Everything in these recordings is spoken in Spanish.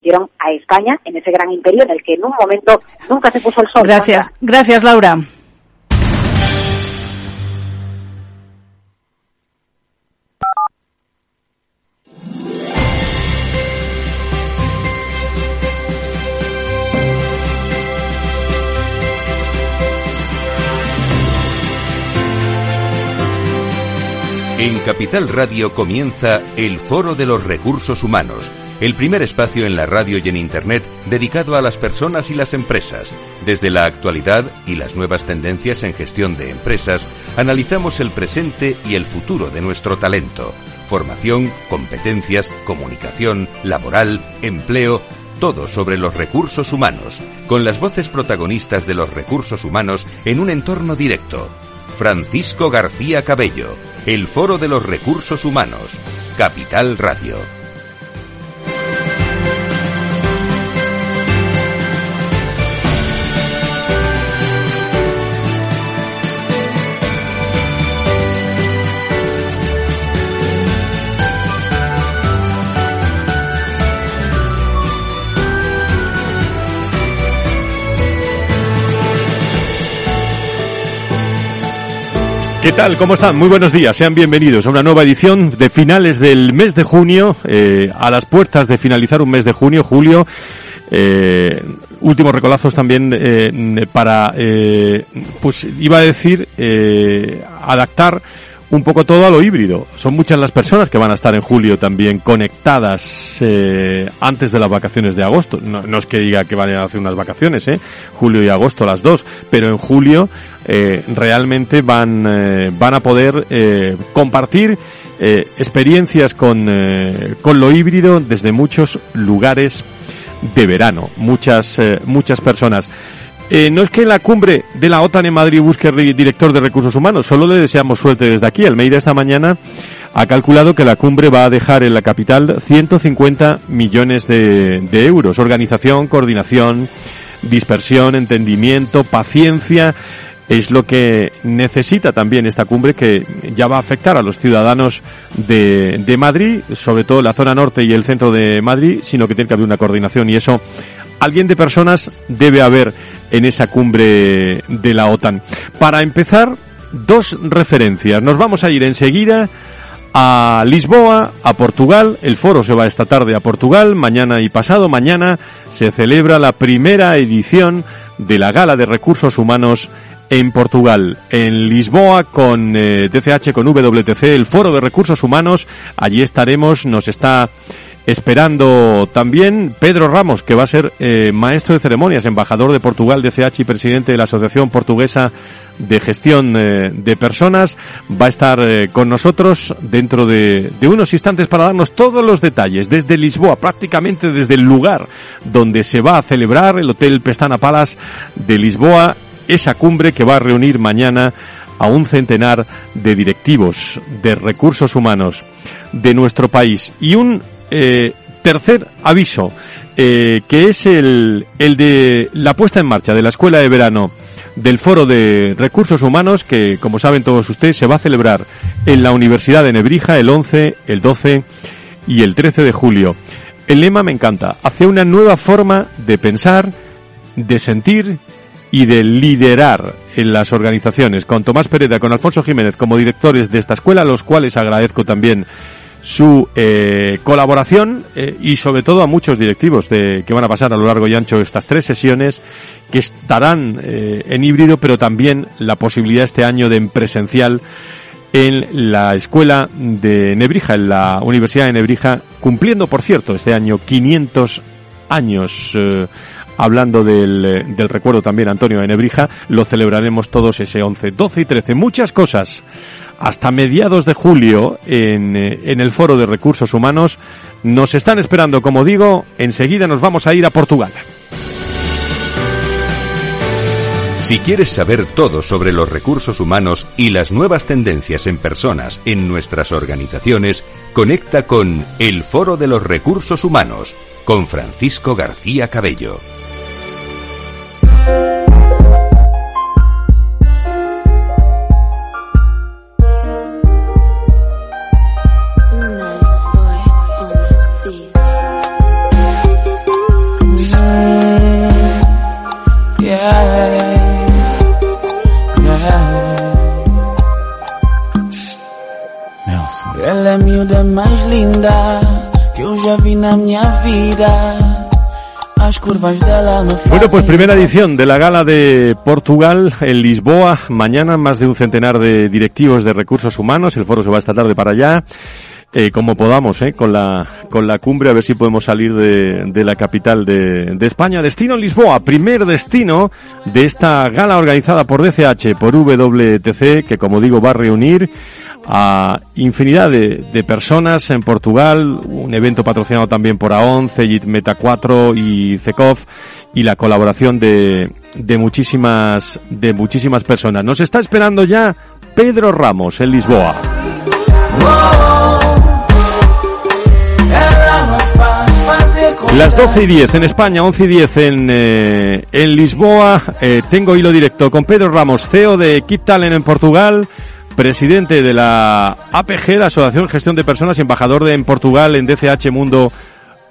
dieron a España en ese gran imperio en el que en un momento nunca se puso el sol. Gracias, gracias Laura. En Capital Radio comienza el Foro de los Recursos Humanos, el primer espacio en la radio y en Internet dedicado a las personas y las empresas. Desde la actualidad y las nuevas tendencias en gestión de empresas, analizamos el presente y el futuro de nuestro talento. Formación, competencias, comunicación, laboral, empleo, todo sobre los recursos humanos, con las voces protagonistas de los recursos humanos en un entorno directo. Francisco García Cabello, el Foro de los Recursos Humanos, Capital Radio. ¿Qué tal? ¿Cómo están? Muy buenos días. Sean bienvenidos a una nueva edición de finales del mes de junio, eh, a las puertas de finalizar un mes de junio, julio. Eh, últimos recolazos también eh, para, pues iba a decir, adaptar un poco todo a lo híbrido. Son muchas las personas que van a estar en julio también conectadas antes de las vacaciones de agosto. No, no, es que diga que vayan a hacer unas vacaciones, ¿eh? julio y agosto las dos, pero en julio eh, realmente van, eh, van a poder eh, compartir experiencias con, con lo híbrido desde muchos lugares de verano. Muchas, muchas personas. No es que la cumbre de la OTAN en Madrid busque director de recursos humanos, solo le deseamos suerte desde aquí. Almeida esta mañana ha calculado que la cumbre va a dejar en la capital 150 millones de, de euros. Organización, coordinación, dispersión, entendimiento, paciencia es lo que necesita también esta cumbre que ya va a afectar a los ciudadanos de, de, Madrid, sobre todo la zona norte y el centro de Madrid, sino que tiene que haber una coordinación y eso alguien de personas debe haber en esa cumbre de la OTAN. Para empezar, dos referencias. Nos vamos a ir enseguida a Lisboa, a Portugal. El foro se va esta tarde a Portugal, mañana y pasado. Mañana se celebra la primera edición de la Gala de Recursos Humanos en Portugal, en Lisboa con eh, DCH, con WTC, el Foro de Recursos Humanos. Allí estaremos, nos está esperando también Pedro Ramos, que va a ser eh, maestro de ceremonias, embajador de Portugal, DCH y presidente de la Asociación Portuguesa de Gestión eh, de Personas. Va a estar eh, con nosotros dentro de, de unos instantes para darnos todos los detalles, desde Lisboa, prácticamente desde el lugar donde se va a celebrar el Hotel Pestana Palace de Lisboa, esa cumbre que va a reunir mañana a un centenar de directivos de recursos humanos de nuestro país y un eh, tercer aviso, eh, que es el, el de la puesta en marcha de la Escuela de Verano del Foro de Recursos Humanos, que, como saben todos ustedes, se va a celebrar en la Universidad de Nebrija el 11, el 12 y el 13 de julio. El lema me encanta, hacia una nueva forma de pensar, de sentir y de liderar en las organizaciones. Con Tomás Pereda, con Alfonso Jiménez como directores de esta escuela, a los cuales agradezco también su eh, colaboración eh, y sobre todo a muchos directivos de, que van a pasar a lo largo y ancho estas tres sesiones que estarán eh, en híbrido pero también la posibilidad este año de en presencial en la escuela de Nebrija, en la Universidad de Nebrija, cumpliendo por cierto este año 500 años eh, hablando del, del, recuerdo también Antonio de Nebrija, lo celebraremos todos ese 11, 12 y 13. Muchas cosas hasta mediados de julio en, en, el Foro de Recursos Humanos. Nos están esperando, como digo, enseguida nos vamos a ir a Portugal. Si quieres saber todo sobre los recursos humanos y las nuevas tendencias en personas en nuestras organizaciones, conecta con El Foro de los Recursos Humanos con Francisco García Cabello. Ela é a miúda mais linda que eu já vi na minha vida. Bueno, pues primera edición de la gala de Portugal en Lisboa. Mañana más de un centenar de directivos de recursos humanos. El foro se va esta tarde para allá. Eh, como podamos, eh, con la con la cumbre a ver si podemos salir de, de la capital de, de, España. Destino Lisboa, primer destino de esta gala organizada por DCH, por WTC, que como digo va a reunir a infinidad de, de, personas en Portugal, un evento patrocinado también por AON, Cegit Meta 4 y CECOF y la colaboración de, de muchísimas de muchísimas personas. Nos está esperando ya Pedro Ramos en Lisboa. Las 12 y 10 en España, 11 y 10 en, eh, en Lisboa. Eh, tengo hilo directo con Pedro Ramos, CEO de Keep Talent en Portugal, presidente de la APG, la Asociación Gestión de Personas, y embajador de, en Portugal en DCH Mundo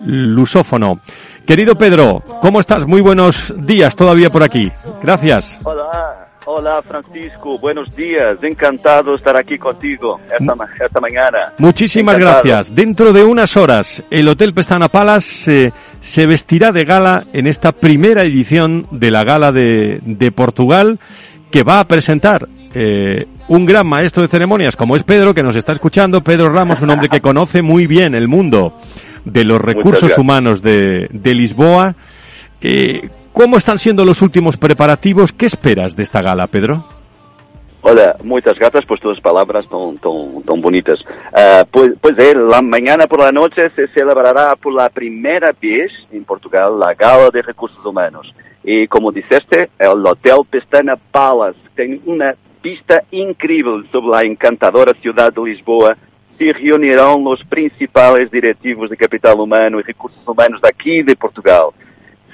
Lusófono. Querido Pedro, ¿cómo estás? Muy buenos días todavía por aquí. Gracias. Hola Francisco, buenos días, encantado estar aquí contigo esta, esta mañana. Muchísimas encantado. gracias. Dentro de unas horas, el Hotel Pestana Palace eh, se vestirá de gala en esta primera edición de la gala de, de Portugal que va a presentar eh, un gran maestro de ceremonias como es Pedro, que nos está escuchando. Pedro Ramos, un hombre que conoce muy bien el mundo de los recursos humanos de, de Lisboa. Eh, ¿Cómo están siendo los últimos preparativos? ¿Qué esperas de esta gala, Pedro? Hola, muchas gracias por tus palabras tan, tan, tan bonitas. Uh, pues, pues eh, la mañana por la noche se celebrará por la primera vez en Portugal la Gala de Recursos Humanos. Y como dijiste, el Hotel Pestana Palace tiene una pista increíble sobre la encantadora ciudad de Lisboa. Se reunirán los principales directivos de capital humano y recursos humanos de aquí de Portugal.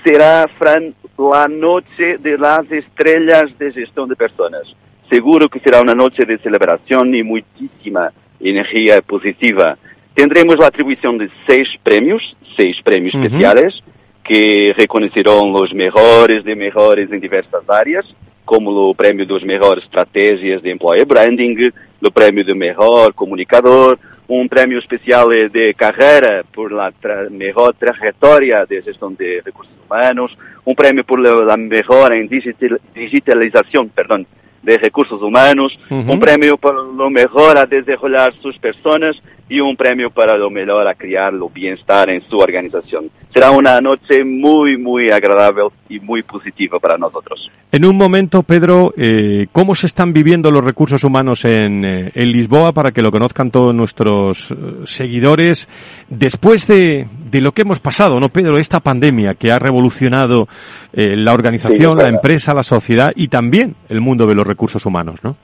Será, Fran, la noche de las estrellas de gestión de personas. Seguro que será una noche de celebración y muchísima energía positiva. Tendremos la atribución de seis premios, seis premios uh -huh. especiales, que reconocerán los mejores de mejores en diversas áreas, como el premio de las mejores estrategias de employer branding, el premio de mejor comunicador, un premio especial de carrera por la tra mejor trayectoria de gestión de recursos humanos, un premio por la, mejora en digital digitalización, perdón, de recursos humanos, uh -huh. un premio por lo mejor a desarrollar sus personas y un premio para lo mejor a crear lo bienestar en su organización. Será una noche muy, muy agradable y muy positiva para nosotros. En un momento, Pedro, eh, ¿cómo se están viviendo los recursos humanos en, eh, en Lisboa para que lo conozcan todos nuestros eh, seguidores después de, de, lo que hemos pasado, ¿no, Pedro? Esta pandemia que ha revolucionado eh, la organización, sí, la empresa, la sociedad y también el mundo de los recursos humanos, ¿no?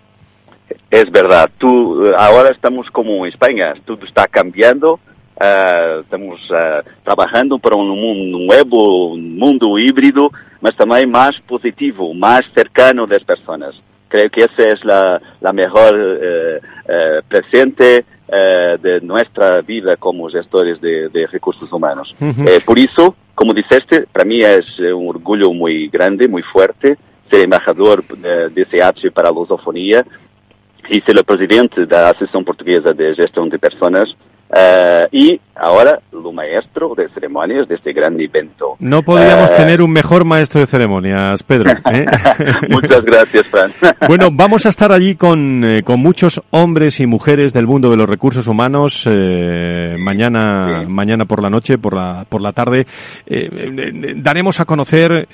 Es verdad. Tú, ahora estamos como España, todo está cambiando. Uh, estamos uh, trabajando para nuevo, un mundo híbrido, mas también más positivo, más cercano de las personas. Creo que esa es la, la mejor uh, presente de nuestra vida como gestores de, de recursos humanos. -huh. Eh, por eso, como dijiste, para mí es un orgullo muy grande, muy fuerte ser embajador de CH para a lusofonía y ser el presidente de la Asociación Portuguesa de Gestión de Personas uh, y ahora lo maestro de ceremonias de este gran evento. No podríamos uh, tener un mejor maestro de ceremonias, Pedro. ¿eh? Muchas gracias, Fran. bueno, vamos a estar allí con, eh, con muchos hombres y mujeres del mundo de los recursos humanos eh, mañana, sí. mañana por la noche, por la, por la tarde. daremos a conocer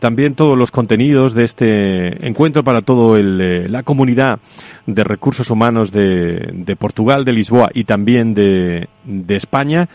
también todos los contenidos de este encuentro para todo el, la comunidad de recursos humanos de, de Portugal, de Lisboa y también de, de España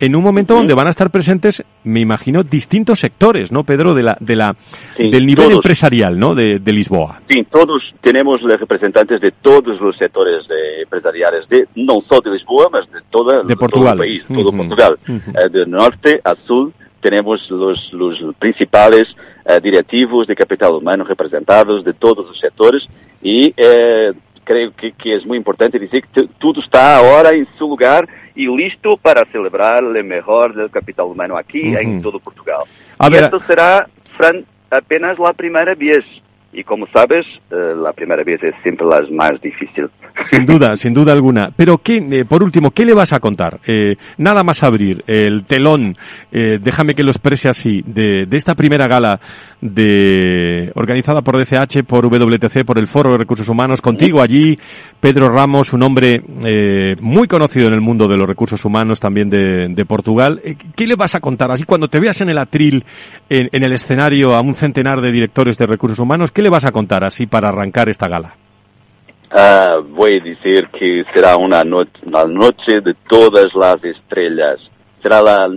en un momento donde van a estar presentes, me imagino, distintos sectores, ¿no, Pedro? De la, de la, sí, del nivel todos. empresarial, ¿no? De, de, Lisboa. Sí, todos tenemos representantes de todos los sectores de empresariales, de, no solo de Lisboa, mas de, toda, de Portugal. todo el país, todo uh -huh. Portugal. Uh -huh. eh, de norte a sur tenemos los, los principales eh, directivos de capital humano representados de todos los sectores y eh, creo que, que, es muy importante decir que todo está ahora en su lugar y listo para celebrar el mejor del capital humano aquí uh -huh. en todo Portugal. A y ver, esto será, Fran, apenas la primera vez. Y como sabes, eh, la primera vez es siempre la más difícil. Sin duda, sin duda alguna. Pero qué, eh, por último, ¿qué le vas a contar? Eh, nada más abrir el telón, déjame que lo exprese así, de, de, esta primera gala de organizada por DCH, por WTC, por el Foro de Recursos Humanos, contigo allí, Pedro Ramos, un hombre muy conocido en el mundo de los recursos humanos, también de, de Portugal. ¿Qué le vas a contar? Así cuando te veas en el atril, en, en el escenario, a un centenar de directores de recursos humanos, ¿Qué le vas a contar así para arrancar esta gala? Uh, voy a decir que será una, una, noche de todas las estrellas. Será la,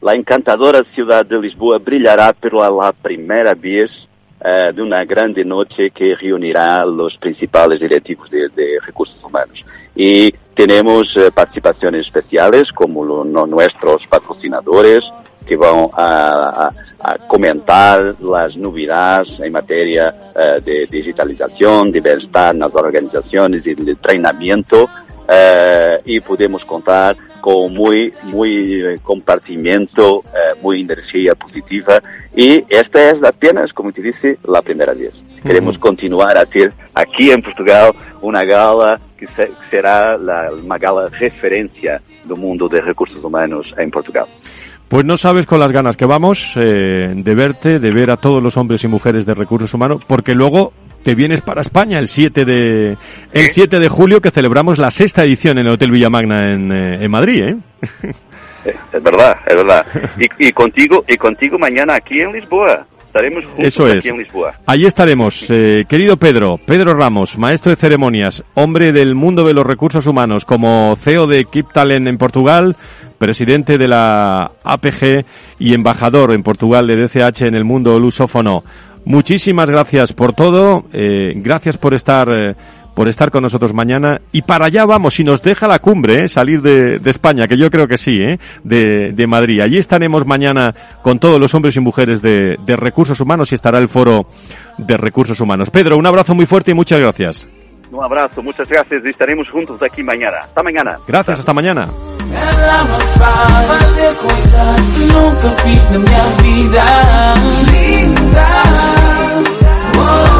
la encantadora ciudad de Lisboa brillará por la primera vez uh, de una grande noche que reunirá los principales directivos de, de recursos humanos. Y tenemos uh, participaciones especiales como lo, no, nuestros patrocinadores, que van a, a, comentar las novedades en materia uh, de digitalización, de bienestar en las organizaciones y de entrenamiento uh, y podemos contar con muy, muy compartimiento, uh, muy energía positiva y esta es apenas, como te dice, la primera vez. Queremos continuar a hacer aquí en Portugal una gala que, se, que será la, una gala referencia del mundo de recursos humanos en Portugal. Pues no sabes con las ganas que vamos eh, de verte, de ver a todos los hombres y mujeres de recursos humanos, porque luego te vienes para España el 7 de el 7 de julio que celebramos la sexta edición en el Hotel Villamagna en, eh, en Madrid, ¿eh? Es verdad, es verdad. Y, y, contigo y contigo mañana aquí en Lisboa. Estaremos juntos Eso es. aquí en Lisboa. Allí estaremos. Eh, querido Pedro, Pedro Ramos, maestro de ceremonias, hombre del mundo de los recursos humanos, como CEO de Keep Talent en Portugal, presidente de la APG y embajador en Portugal de DCH en el mundo lusófono. Muchísimas gracias por todo, eh, gracias por estar eh, por estar con nosotros mañana y para allá vamos, si nos deja la cumbre, eh, salir de, de, España, que yo creo que sí, eh, de, de, Madrid. Allí estaremos mañana con todos los hombres y mujeres de, de recursos humanos y estará el foro de recursos humanos. Pedro, un abrazo muy fuerte y muchas gracias. Un abrazo, muchas gracias y estaremos juntos aquí mañana. Hasta mañana. Gracias, hasta mañana. Ela me faz fazer coisas que nunca fiz na minha vida. Linda. Oh,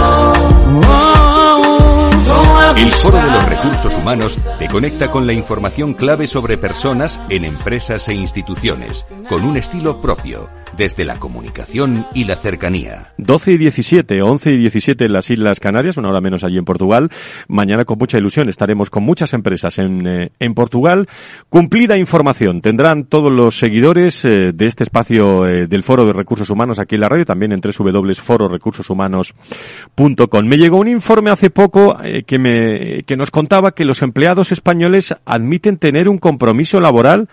El Foro de los Recursos Humanos te conecta con la información clave sobre personas en empresas e instituciones, con un estilo propio, desde la comunicación y la cercanía. 12 y 17, 11 y 17 en las Islas Canarias, una hora menos allí en Portugal. Mañana con mucha ilusión estaremos con muchas empresas en, eh, en Portugal. Cumplida información tendrán todos los seguidores eh, de este espacio eh, del Foro de Recursos Humanos aquí en la radio, también en www.fororecursoshumanos.com. Me llegó un informe hace poco eh, que, me, que nos contaba que los empleados españoles admiten tener un compromiso laboral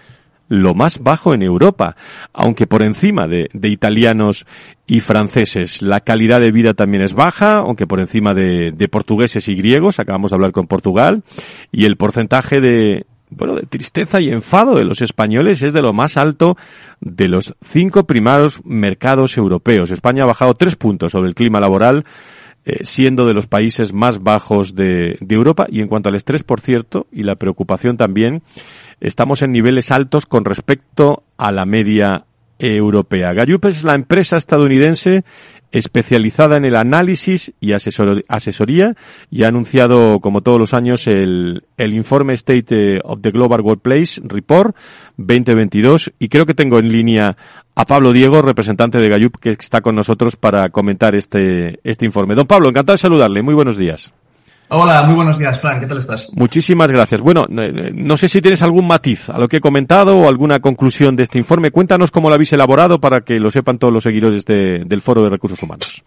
lo más bajo en Europa, aunque por encima de, de, italianos y franceses. La calidad de vida también es baja, aunque por encima de, de, portugueses y griegos, acabamos de hablar con Portugal, y el porcentaje de, bueno, de tristeza y enfado de los españoles es de lo más alto de los cinco primeros mercados europeos. España ha bajado tres puntos sobre el clima laboral, eh, siendo de los países más bajos de, de Europa, y en cuanto al estrés, por cierto, y la preocupación también, estamos en niveles altos con respecto a la media europea. Gallup es la empresa estadounidense especializada en el análisis y asesor asesoría y ha anunciado, como todos los años, el, el informe State of the Global Workplace Report 2022 y creo que tengo en línea a Pablo Diego, representante de Gallup, que está con nosotros para comentar este, este informe. Don Pablo, encantado de saludarle. Muy buenos días. Hola, muy buenos días, Fran. ¿Qué tal estás? Muchísimas gracias. Bueno, no sé si tienes algún matiz a lo que he comentado o alguna conclusión de este informe. Cuéntanos cómo lo habéis elaborado para que lo sepan todos los seguidores de, del Foro de Recursos Humanos.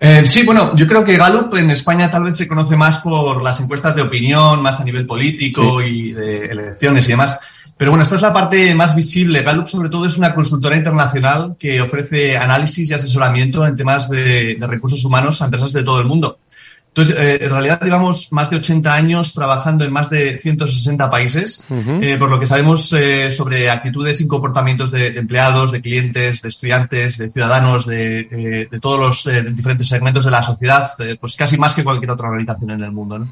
Eh, sí, bueno, yo creo que Gallup en España tal vez se conoce más por las encuestas de opinión, más a nivel político sí. y de elecciones y demás. Pero bueno, esta es la parte más visible. Gallup, sobre todo, es una consultora internacional que ofrece análisis y asesoramiento en temas de, de recursos humanos a empresas de todo el mundo. Entonces, eh, en realidad llevamos más de 80 años trabajando en más de 160 países, uh -huh. eh, por lo que sabemos eh, sobre actitudes y comportamientos de, de, empleados, de clientes, de estudiantes, de ciudadanos, de, de todos los eh, diferentes segmentos de la sociedad, eh, pues casi más que cualquier otra organización en el mundo. ¿no?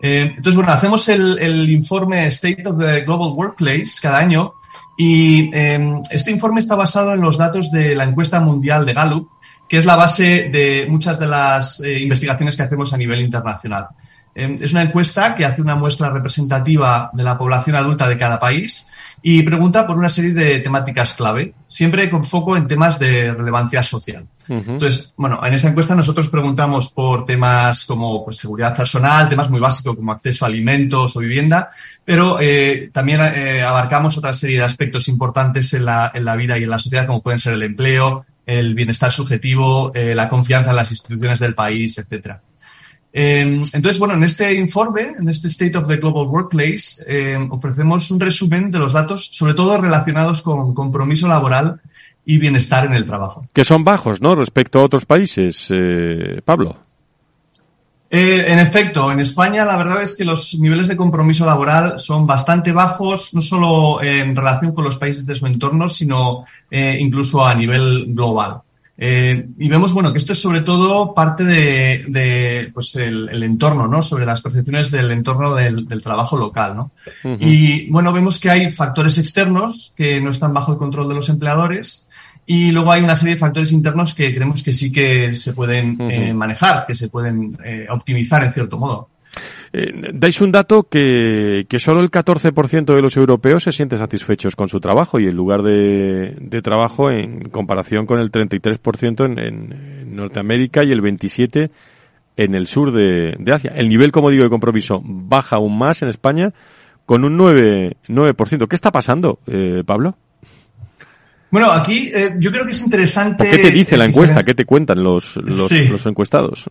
Eh, entonces, bueno, hacemos el, el, informe State of the Global Workplace cada año y este informe está basado en los datos de la encuesta mundial de Gallup, que es la base de muchas de las eh, investigaciones que hacemos a nivel internacional. Eh, es una encuesta que hace una muestra representativa de la población adulta de cada país y pregunta por una serie de temáticas clave, siempre con foco en temas de relevancia social. Entonces, bueno, en esa encuesta nosotros preguntamos por temas como pues, seguridad personal, temas muy básicos como acceso a alimentos o vivienda, pero eh, también eh, abarcamos otra serie de aspectos importantes en la, en la vida y en la sociedad, como pueden ser el empleo, el bienestar subjetivo, eh, la confianza en las instituciones del país, etcétera. Eh, entonces, bueno, en este informe, en este State of the Global Workplace, eh, ofrecemos un resumen de los datos, sobre todo relacionados con compromiso laboral y bienestar en el trabajo. Que son bajos, ¿no? Respecto a otros países, eh, Pablo. Eh, en efecto, en España la verdad es que los niveles de compromiso laboral son bastante bajos, no solo en relación con los países de su entorno, sino eh, incluso a nivel global. Eh, y vemos, bueno, que esto es sobre todo parte de, de pues el, el, entorno, ¿no? Sobre las percepciones del entorno del, del trabajo local, ¿no? Uh -huh. Y bueno, vemos que hay factores externos que no están bajo el control de los empleadores y luego hay una serie de factores internos que creemos que sí que se pueden uh -huh. eh, manejar, que se pueden eh, optimizar en cierto modo. Eh, dais un dato que, que solo el 14% de los europeos se sienten satisfechos con su trabajo y el lugar de, de trabajo en comparación con el 33% en, en, Norteamérica y el 27% en el sur de, de, Asia. El nivel, como digo, de compromiso baja aún más en España con un 9%. 9%. ¿Qué está pasando, eh, Pablo? Bueno, aquí eh, yo creo que es interesante. ¿Qué te dice la encuesta? ¿Qué te cuentan los, los, sí. los encuestados?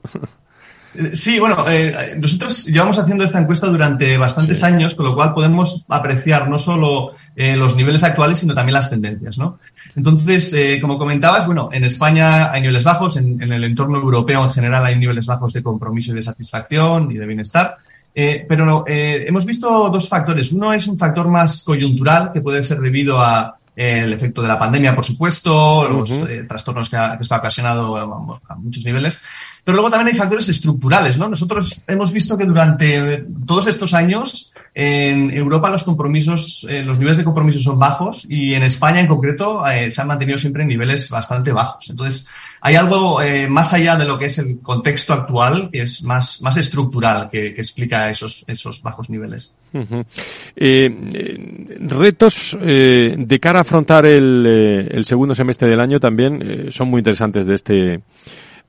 Sí, bueno, eh, nosotros llevamos haciendo esta encuesta durante bastantes sí. años, con lo cual podemos apreciar no solo eh, los niveles actuales, sino también las tendencias, ¿no? Entonces, eh, como comentabas, bueno, en España hay niveles bajos, en, en, el entorno europeo en general hay niveles bajos de compromiso y de satisfacción y de bienestar. Eh, pero hemos visto dos factores. Uno es un factor más coyuntural, que puede ser debido a el efecto de la pandemia, por supuesto, los uh -huh. trastornos que, ha, que esto ha ocasionado a, a muchos niveles. Pero luego también hay factores estructurales, ¿no? Nosotros hemos visto que durante todos estos años en Europa los compromisos, eh, los niveles de compromiso son bajos y en España en concreto eh, se han mantenido siempre en niveles bastante bajos. Entonces, hay algo eh, más allá de lo que es el contexto actual, que es más, más estructural, que, explica esos, esos bajos niveles. Retos de cara a afrontar el, segundo semestre del año también son muy interesantes de este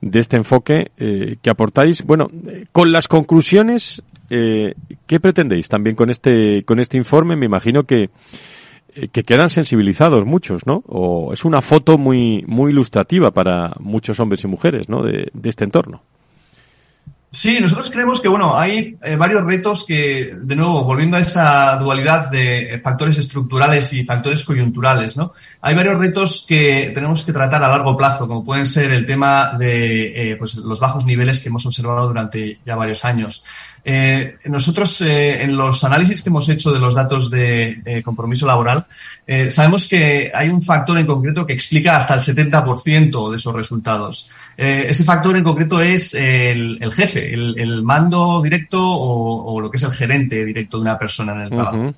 de este enfoque eh, que aportáis. Bueno, con las conclusiones, eh, ¿qué pretendéis también con este, con este informe? Me imagino que, eh, que quedan sensibilizados muchos, ¿no? O es una foto muy, muy ilustrativa para muchos hombres y mujeres, ¿no? De, de este entorno. Sí, nosotros creemos que, bueno, hay eh, varios retos que, de nuevo, volviendo a esa dualidad de factores estructurales y factores coyunturales, ¿no? Hay varios retos que tenemos que tratar a largo plazo, como pueden ser el tema de, eh, pues, los bajos niveles que hemos observado durante ya varios años. Eh, nosotros, eh, en los análisis que hemos hecho de los datos de eh, compromiso laboral, eh, sabemos que hay un factor en concreto que explica hasta el 70% de esos resultados. Eh, ese factor en concreto es el, el jefe, el, el, mando directo o, o, lo que es el gerente directo de una persona en el trabajo. Uh -huh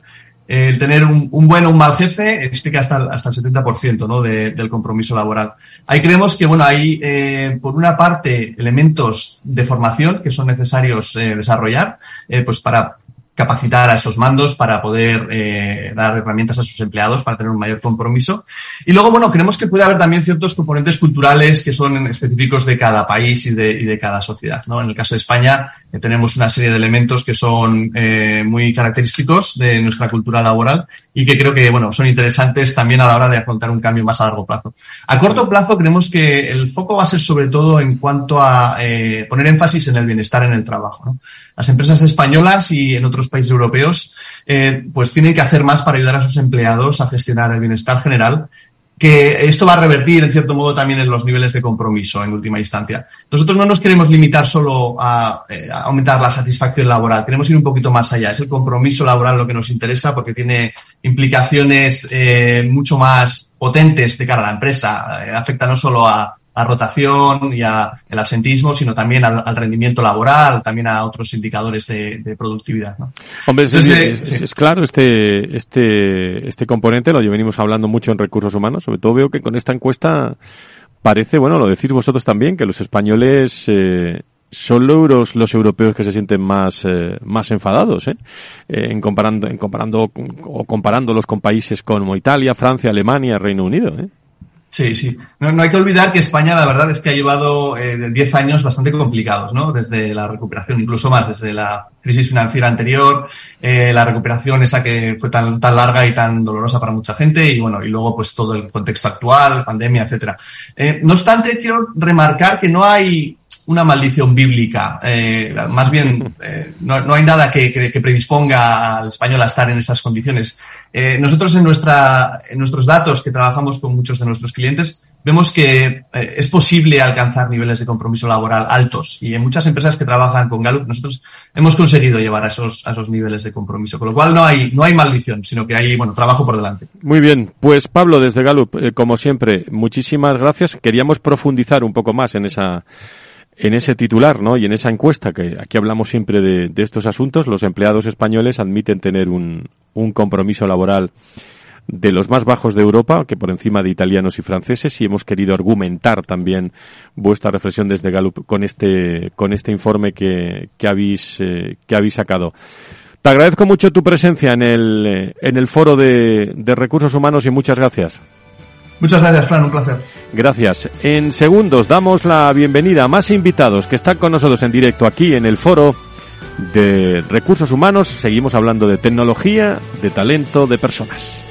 el tener un, un, buen o un mal jefe explica hasta, hasta el 70% ¿no? De, del compromiso laboral. Ahí creemos que, bueno, hay, eh, por una parte, elementos de formación que son necesarios eh, desarrollar, eh, pues para capacitar a esos mandos para poder eh, dar herramientas a sus empleados para tener un mayor compromiso. Y luego, bueno, creemos que puede haber también ciertos componentes culturales que son específicos de cada país y de, y de cada sociedad. ¿no? En el caso de España tenemos una serie de elementos que son eh, muy característicos de nuestra cultura laboral y que creo que, bueno, son interesantes también a la hora de afrontar un cambio más a largo plazo. A corto plazo creemos que el foco va a ser sobre todo en cuanto a eh, poner énfasis en el bienestar en el trabajo. ¿no? Las empresas españolas y en otros países europeos, eh, pues tienen que hacer más para ayudar a sus empleados a gestionar el bienestar general, que esto va a revertir, en cierto modo, también en los niveles de compromiso, en última instancia. Nosotros no nos queremos limitar solo a, eh, aumentar la satisfacción laboral, queremos ir un poquito más allá. Es el compromiso laboral lo que nos interesa porque tiene implicaciones eh, mucho más potentes de cara a la empresa. Eh, afecta no solo a, a rotación y a el absentismo, sino también al, al, rendimiento laboral, también a otros indicadores de, de productividad. ¿no? Hombre, es, Entonces, es, sí. es, claro, este, este, este componente lo venimos hablando mucho en recursos humanos, sobre todo veo que con esta encuesta parece, bueno, lo decís vosotros también, que los españoles eh, son los, los europeos que se sienten más, eh, más enfadados, ¿eh? en comparando, en comparando o comparándolos con países como Italia, Francia, Alemania, Reino Unido, ¿eh? Sí, sí. No, hay que olvidar que España, la verdad, es que ha llevado eh, 10 años bastante complicados, ¿no? Desde la recuperación, incluso más, desde la crisis financiera anterior, eh, la recuperación esa que fue tan, tan larga y tan dolorosa para mucha gente, y bueno, y luego pues todo el contexto actual, pandemia, etcétera. Eh, no obstante, quiero remarcar que no hay una maldición bíblica. Eh, más bien, eh, no, no, hay nada que, que, que, predisponga al español a estar en esas condiciones. Eh, nosotros en, nuestra, en nuestros datos que trabajamos con muchos de nuestros clientes, vemos que eh, es posible alcanzar niveles de compromiso laboral altos y en muchas empresas que trabajan con Gallup nosotros hemos conseguido llevar a esos, a esos niveles de compromiso, con lo cual no hay, no hay maldición, sino que hay, bueno, trabajo por delante. Muy bien, pues Pablo desde Gallup, eh, como siempre, muchísimas gracias. Queríamos profundizar un poco más en esa en ese titular, ¿no? Y en esa encuesta, que aquí hablamos siempre de, estos asuntos, los empleados españoles admiten tener un, un, compromiso laboral de los más bajos de Europa, que por encima de italianos y franceses, y hemos querido argumentar también vuestra reflexión desde Gallup con este, con este informe que, que habéis, eh, que habéis sacado. Te agradezco mucho tu presencia en el, en el foro de, de recursos humanos y muchas gracias. Muchas gracias, Fran, un placer. Gracias. En segundos damos la bienvenida a más invitados que están con nosotros en directo aquí en el foro de recursos humanos. Seguimos hablando de tecnología, de talento, de personas.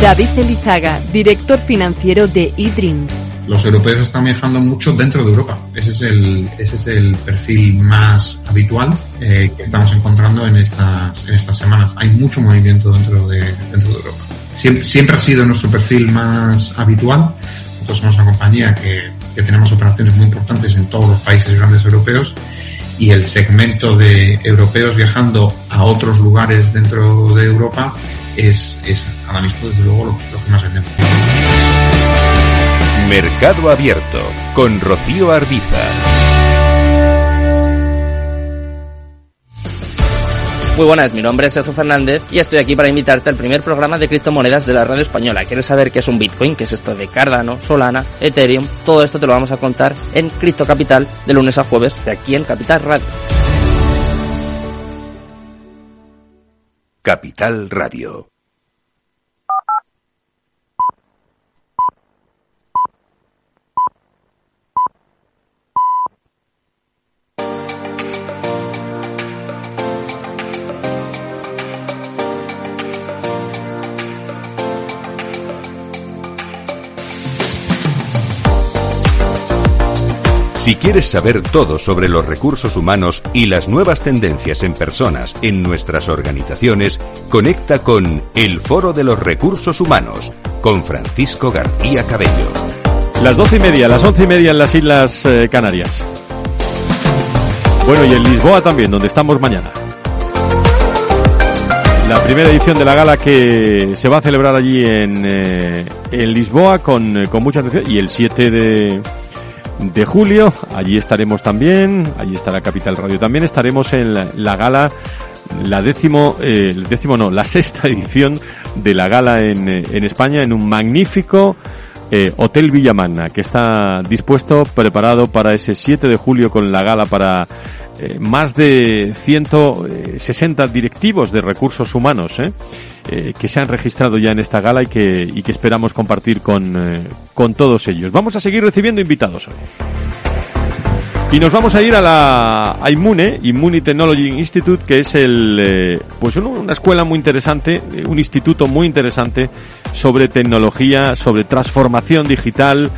David Elizaga, director financiero de eDreams. Los europeos están viajando mucho dentro de Europa. Ese es el, ese es el perfil más habitual eh, que estamos encontrando en estas, en estas semanas. Hay mucho movimiento dentro de, dentro de Europa. Siempre, siempre ha sido nuestro perfil más habitual. Nosotros somos una compañía que, que tenemos operaciones muy importantes en todos los países grandes europeos y el segmento de europeos viajando a otros lugares dentro de Europa es, es ahora mismo desde luego lo, lo que más vendemos. Mercado Abierto con Rocío Arbiza. Muy buenas, mi nombre es Sergio Fernández y estoy aquí para invitarte al primer programa de criptomonedas de la radio española. ¿Quieres saber qué es un Bitcoin? ¿Qué es esto de Cardano, Solana, Ethereum? Todo esto te lo vamos a contar en Cripto Capital de lunes a jueves de aquí en Capital Radio. Capital Radio. Si quieres saber todo sobre los recursos humanos y las nuevas tendencias en personas en nuestras organizaciones, conecta con El Foro de los Recursos Humanos con Francisco García Cabello. Las doce y media, las once y media en las Islas eh, Canarias. Bueno, y en Lisboa también, donde estamos mañana. La primera edición de la gala que se va a celebrar allí en, eh, en Lisboa con, eh, con mucha atención. Y el 7 de, de julio, allí estaremos también, allí estará Capital Radio. También, estaremos en la, la gala, la décimo, eh, el décimo no, la sexta edición de la gala en, en España en un magnífico eh, Hotel Villamagna, que está dispuesto, preparado para ese 7 de julio con la gala para eh, más de 160 directivos de recursos humanos eh, eh, que se han registrado ya en esta gala y que, y que esperamos compartir con, eh, con todos ellos. Vamos a seguir recibiendo invitados hoy. Y nos vamos a ir a la a Immune, Immune Technology Institute, que es el eh, pues un- una escuela muy interesante, eh, un instituto muy interesante sobre tecnología, sobre transformación digital,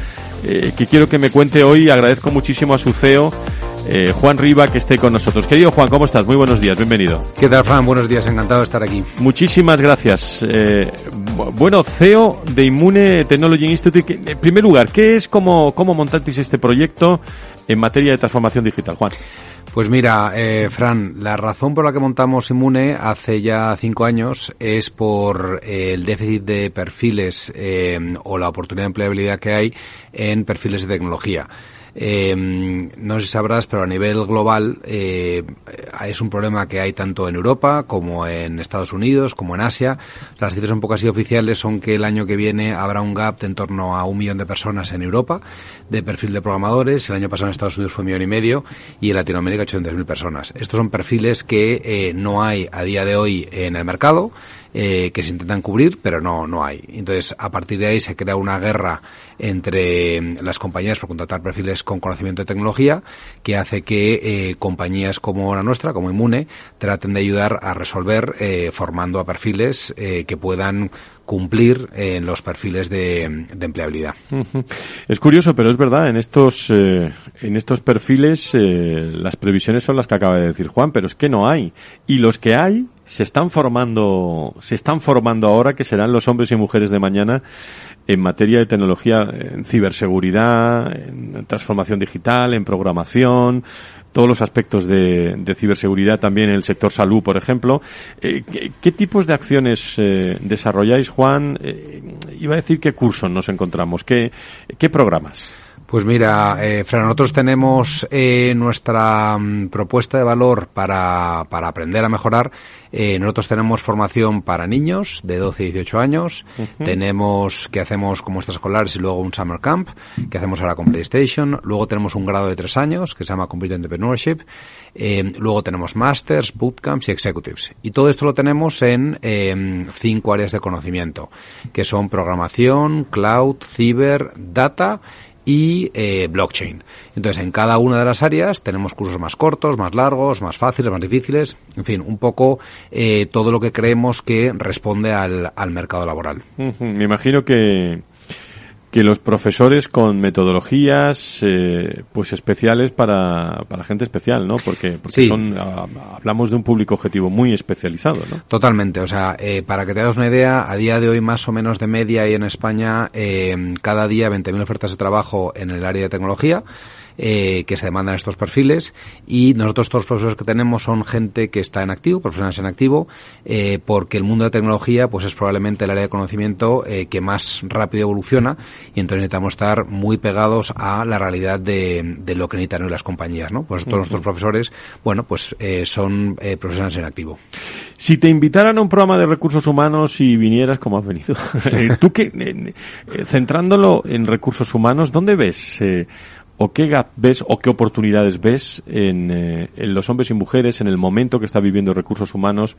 eh, que quiero que me cuente hoy. Agradezco muchísimo a su CEO, eh, Juan Riva, que esté con nosotros. Querido Juan, ¿cómo estás? Muy buenos días, bienvenido. ¿Qué tal, Fran? Buenos días, encantado de estar aquí. Muchísimas gracias. Eh, bu- bueno, CEO de Immune Technology Institute. En primer lugar, ¿qué es, cómo, cómo montasteis este proyecto en materia de transformación digital, Juan? Pues mira, eh, Fran, la razón por la que montamos Inmune hace ya cinco años es por eh, el déficit de perfiles eh, o la oportunidad de empleabilidad que hay en perfiles de tecnología. Eh, no sé si sabrás, pero a nivel global eh, es un problema que hay tanto en Europa como en Estados Unidos, como en Asia. Las cifras un poco así oficiales son que el año que viene habrá un gap de en torno a un millón de personas en Europa de perfil de programadores. El año pasado en Estados Unidos fue un millón y medio y en Latinoamérica 800.000 personas. Estos son perfiles que eh, no hay a día de hoy en el mercado. eh, que se intentan cubrir, pero no, no hay. Entonces, a partir de ahí se crea una guerra entre mm, las compañías por contratar perfiles con conocimiento de tecnología, que hace que eh, compañías como la nuestra, como Inmune, traten de ayudar a resolver eh, formando a perfiles eh, que puedan cumplir en los perfiles de, de empleabilidad. Es curioso, pero es verdad, en estos, eh, en estos perfiles eh, las previsiones son las que acaba de decir Juan, pero es que no hay. Y los que hay se están formando, se están formando ahora que serán los hombres y mujeres de mañana en materia de tecnología, en ciberseguridad, en transformación digital, en programación, todos los aspectos de, de ciberseguridad también en el sector salud, por ejemplo. Eh, ¿qué, tipos de acciones eh, desarrolláis, Juan? Eh, iba a decir qué cursos nos encontramos, qué, qué programas. Pues mira, eh, Fran, nosotros tenemos eh, nuestra mm, propuesta de valor para, para aprender a mejorar. Eh, nosotros tenemos formación para niños de 12 y 18 años. Tenemos que hacemos como extraescolares y luego un summer camp que hacemos ahora con PlayStation. Luego tenemos un grado de tres años que se llama Computer Entrepreneurship. Eh, luego tenemos masters, bootcamps y executives. Y todo esto lo tenemos en eh, cinco áreas de conocimiento, que son programación, cloud, ciber, data y eh, blockchain. Entonces, en cada una de las áreas tenemos cursos más cortos, más largos, más fáciles, más difíciles, en fin, un poco eh, todo lo que creemos que responde al, al mercado laboral. Me imagino que, que los profesores con metodologías eh, pues especiales para, para gente especial, ¿no? Porque, porque Sí. son, ah, hablamos de un público objetivo muy especializado, ¿no? Totalmente, o sea, eh, para que te hagas una idea, a día de hoy más o menos de media y en España eh, cada día 20.000 ofertas de trabajo en el área de tecnología. Eh, que se demandan estos perfiles y nosotros todos los profesores que tenemos son gente que está en activo, profesionales en activo, eh, porque el mundo de tecnología pues es probablemente el área de conocimiento eh, que más rápido evoluciona y entonces necesitamos estar muy pegados a la realidad de, de lo que necesitan hoy las compañías, ¿no? Pues todos Ujú. nuestros profesores, bueno, pues eh, son eh, profesionales en activo. Si te invitaran a un programa de recursos humanos y vinieras como has venido, tú que, eh, centrándolo en recursos humanos, ¿dónde ves o qué gap ves o qué oportunidades ves en, eh, en los hombres y mujeres en el momento que está viviendo recursos humanos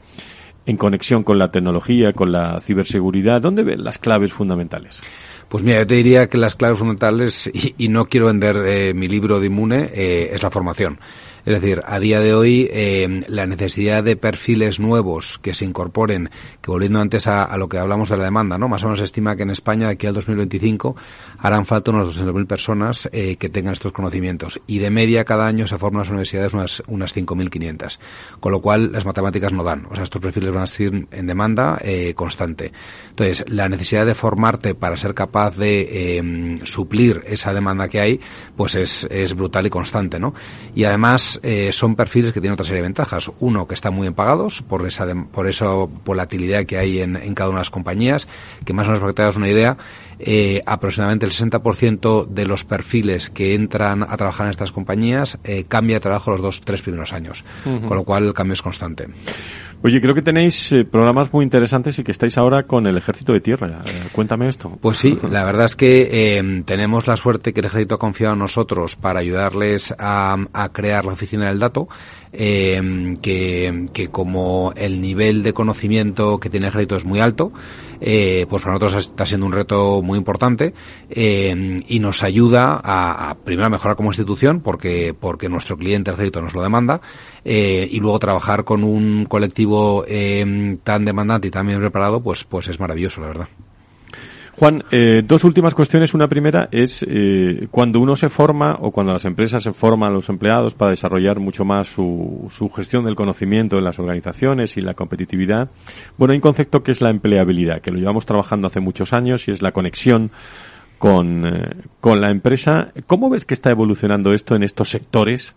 en conexión con la tecnología, con la ciberseguridad? ¿Dónde ves las claves fundamentales? Pues mira, yo te diría que las claves fundamentales, y, no quiero vender eh, mi libro de Inmune, eh, es la formación. Es decir, a día de hoy eh, la necesidad de perfiles nuevos que se incorporen, que volviendo antes a, lo que hablamos de la demanda, ¿no? Más o menos se estima que en España de aquí al 2025 harán falta unos 200.000 personas eh, que tengan estos conocimientos y de media cada año se forman las universidades unas, unas 5.500. Con lo cual las matemáticas no dan. O sea, estos perfiles van a estar en demanda eh, constante. Entonces, la necesidad de formarte para ser capaz de suplir esa demanda que hay, pues es, es brutal y constante, ¿no? Y además, eh, son perfiles que tienen otra serie de ventajas. Uno, que están muy bien pagados por esa, por esa volatilidad que hay en, cada una de las compañías, que más o menos para que te hagas una idea, eh, aproximadamente el 60% de los perfiles que entran a trabajar en estas compañías eh, cambia de trabajo los dos, tres primeros años. Con lo cual el cambio es constante. Oye, creo que tenéis eh, programas muy interesantes y que estáis ahora con el Ejército de Tierra. Eh, cuéntame esto. Pues sí, la verdad es que eh, tenemos la suerte que el Ejército ha confiado en nosotros para ayudarles a, a crear la oficina del dato eh, que, que, como el nivel de conocimiento que tiene el ejército es muy alto, eh, pues para nosotros está siendo un reto muy importante eh, y nos ayuda a, a, primero a mejorar como institución porque porque nuestro cliente el ejército nos lo demanda eh, y luego trabajar con un colectivo eh, tan demandante y tan bien preparado pues pues es maravilloso la verdad. Juan, eh, dos últimas cuestiones. Una primera es eh, cuando uno se forma o cuando las empresas se forman a los empleados para desarrollar mucho más su, su, gestión del conocimiento en las organizaciones y la competitividad. Bueno, hay un concepto que es la empleabilidad, que lo llevamos trabajando hace muchos años y es la conexión con, eh, con la empresa. ¿Cómo ves que está evolucionando esto en estos sectores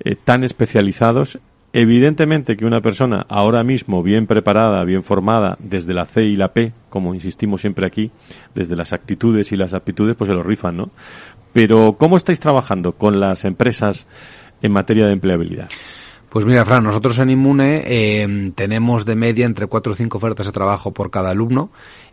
eh, tan especializados Evidentemente que una persona ahora mismo bien preparada, bien formada, desde la C y la P, como insistimos siempre aquí, desde las actitudes y las aptitudes, pues se lo rifan, ¿no? Pero, ¿cómo estáis trabajando con las empresas en materia de empleabilidad? Pues mira, Fran, nosotros en Inmune eh, tenemos de media entre cuatro o cinco ofertas de trabajo por cada alumno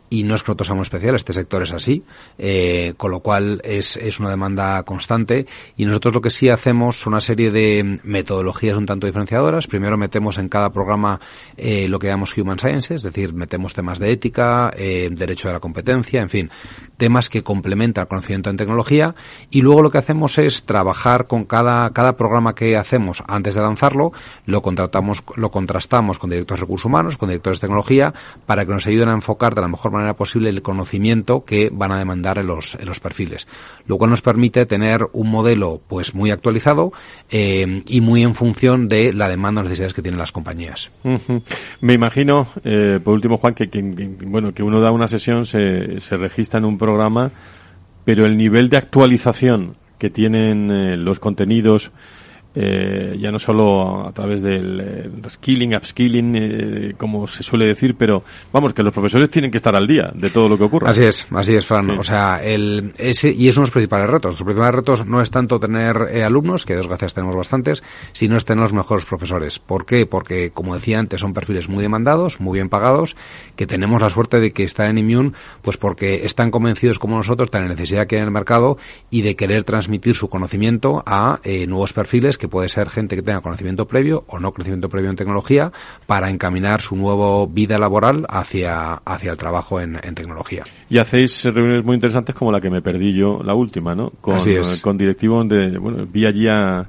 y no es seamos especiales, este sector es así, eh, con lo cual es, es una demanda constante y nosotros lo que sí hacemos son una serie de metodologías un tanto diferenciadoras. Primero metemos en cada programa eh, lo que llamamos Human Sciences, es decir, metemos temas de ética, eh, derecho de la competencia, en fin, temas que complementan el conocimiento en tecnología y luego lo que hacemos es trabajar con cada, cada programa que hacemos antes de lanzarlo, lo contratamos, lo contrastamos con directores de recursos humanos, con directores de tecnología, para que nos ayuden a enfocar de la mejor manera posible el conocimiento que van a demandar en los, los perfiles. Lo cual nos permite tener un modelo pues muy actualizado eh, y muy en función de la demanda o necesidades que tienen las compañías. Me imagino, eh, por último, Juan, que, bueno, que uno da una sesión, se, se registra en un programa, pero el nivel de actualización que tienen eh, los contenidos eh, ya no solo a través del eh, skilling, upskilling, eh, como se suele decir, pero vamos, que los profesores tienen que estar al día de todo lo que ocurre. Así es, así es, Fran. O sea, el, ese, y es uno de los principales retos. Los principales retos no es tanto tener eh, alumnos, que desgracias tenemos bastantes, sino es tener los mejores profesores. ¿Por qué? Porque, como decía antes, son perfiles muy demandados, muy bien pagados, que tenemos la suerte de que están en Immune, pues porque están convencidos como nosotros de la necesidad que hay en el mercado y de querer transmitir su conocimiento a nuevos perfiles que que puede ser gente que tenga conocimiento previo o no conocimiento previo en tecnología para encaminar su nueva vida laboral hacia, hacia el trabajo en, tecnología. Y hacéis reuniones muy interesantes como la que me perdí yo, la última, ¿no? Con, con directivo donde, bueno, vi allí a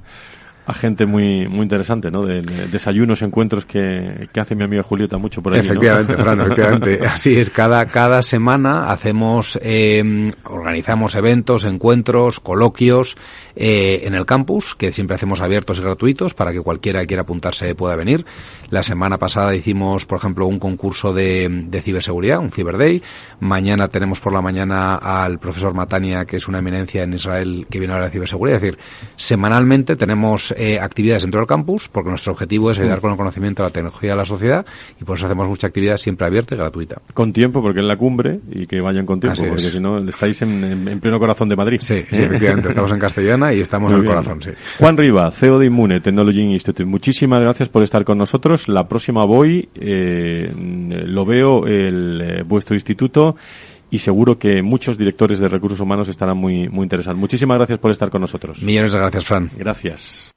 a gente muy muy interesante, ¿no? De, desayunos, encuentros que, que, hace mi amiga Julieta mucho por ahí. Efectivamente, Fran, efectivamente. Así es, cada, cada semana hacemos, eh, organizamos eventos, encuentros, coloquios eh, en el campus, que siempre hacemos abiertos y gratuitos para que cualquiera que quiera apuntarse pueda venir. La semana pasada hicimos, por ejemplo, un concurso de, de ciberseguridad, un Cyber Day. Mañana tenemos por la mañana al profesor Matania, que es una eminencia en Israel que viene a hablar de ciberseguridad. Es decir, semanalmente tenemos eh, actividades dentro del campus, porque nuestro objetivo es ayudar con el conocimiento a la tecnología a la sociedad y por eso hacemos mucha actividad siempre abierta y gratuita. Con tiempo, porque es la cumbre y que vayan con tiempo, porque si no estáis en, pleno corazón de Madrid. Sí, sí efectivamente, estamos en Castellana y estamos en el corazón, sí. Juan Riva, CEO de Inmune Technology Institute, muchísimas gracias por estar con nosotros. La próxima voy, eh, lo veo, el, eh, vuestro instituto y seguro que muchos directores de recursos humanos estarán muy, muy interesados. Muchísimas gracias por estar con nosotros. Millones de gracias, Fran. Gracias.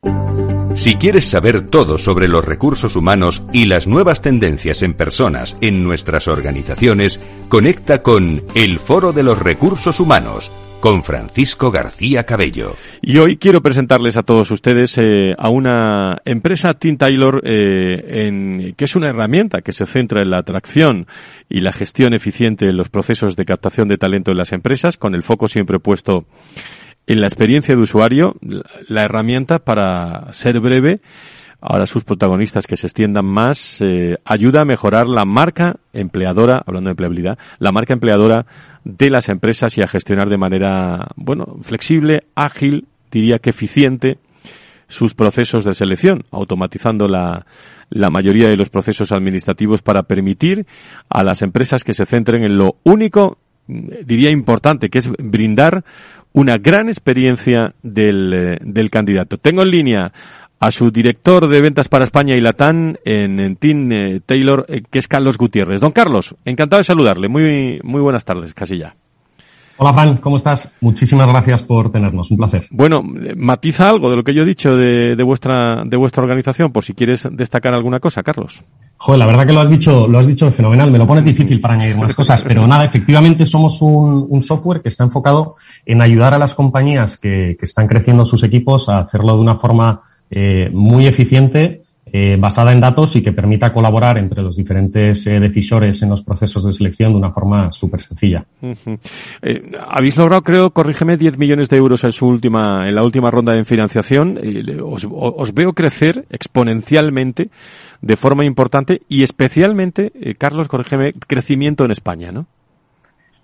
Si quieres saber todo sobre los recursos humanos y las nuevas tendencias en personas en nuestras organizaciones, conecta con El Foro de los Recursos Humanos con Francisco García Cabello. Y hoy quiero presentarles a todos ustedes eh, a una empresa Team Taylor eh, en, que es una herramienta que se centra en la atracción y la gestión eficiente de los procesos de captación de talento en las empresas, con el foco siempre puesto en la experiencia de usuario, la herramienta para ser breve, ahora sus protagonistas que se extiendan más, eh, ayuda a mejorar la marca empleadora, hablando de empleabilidad, la marca empleadora de las empresas y a gestionar de manera, bueno, flexible, ágil, diría que eficiente, sus procesos de selección, automatizando la, la mayoría de los procesos administrativos para permitir a las empresas que se centren en lo único, diría importante, que es brindar una gran experiencia del, eh, del candidato. Tengo en línea a su director de ventas para España y Latán en, en Team eh, Taylor, eh, que es Carlos Gutiérrez. Don Carlos, encantado de saludarle. Muy, muy buenas tardes, Casilla. Hola, Fran, ¿cómo estás? Muchísimas gracias por tenernos, un placer. Bueno, matiza algo de lo que yo he dicho de, de vuestra, de vuestra organización, por si quieres destacar alguna cosa, Carlos. Joder, la verdad que lo has dicho, lo has dicho fenomenal. Me lo pones difícil para añadir más cosas, pero nada, efectivamente somos un, un software que está enfocado en ayudar a las compañías que, que están creciendo sus equipos a hacerlo de una forma eh, muy eficiente, eh, basada en datos y que permita colaborar entre los diferentes eh, decisores en los procesos de selección de una forma súper sencilla. Uh -huh. eh, habéis logrado, creo, corrígeme, 10 millones de euros en su última, en la última ronda de financiación. Os, os veo crecer exponencialmente de forma importante y especialmente, eh, Carlos, corrígeme, crecimiento en España, ¿no?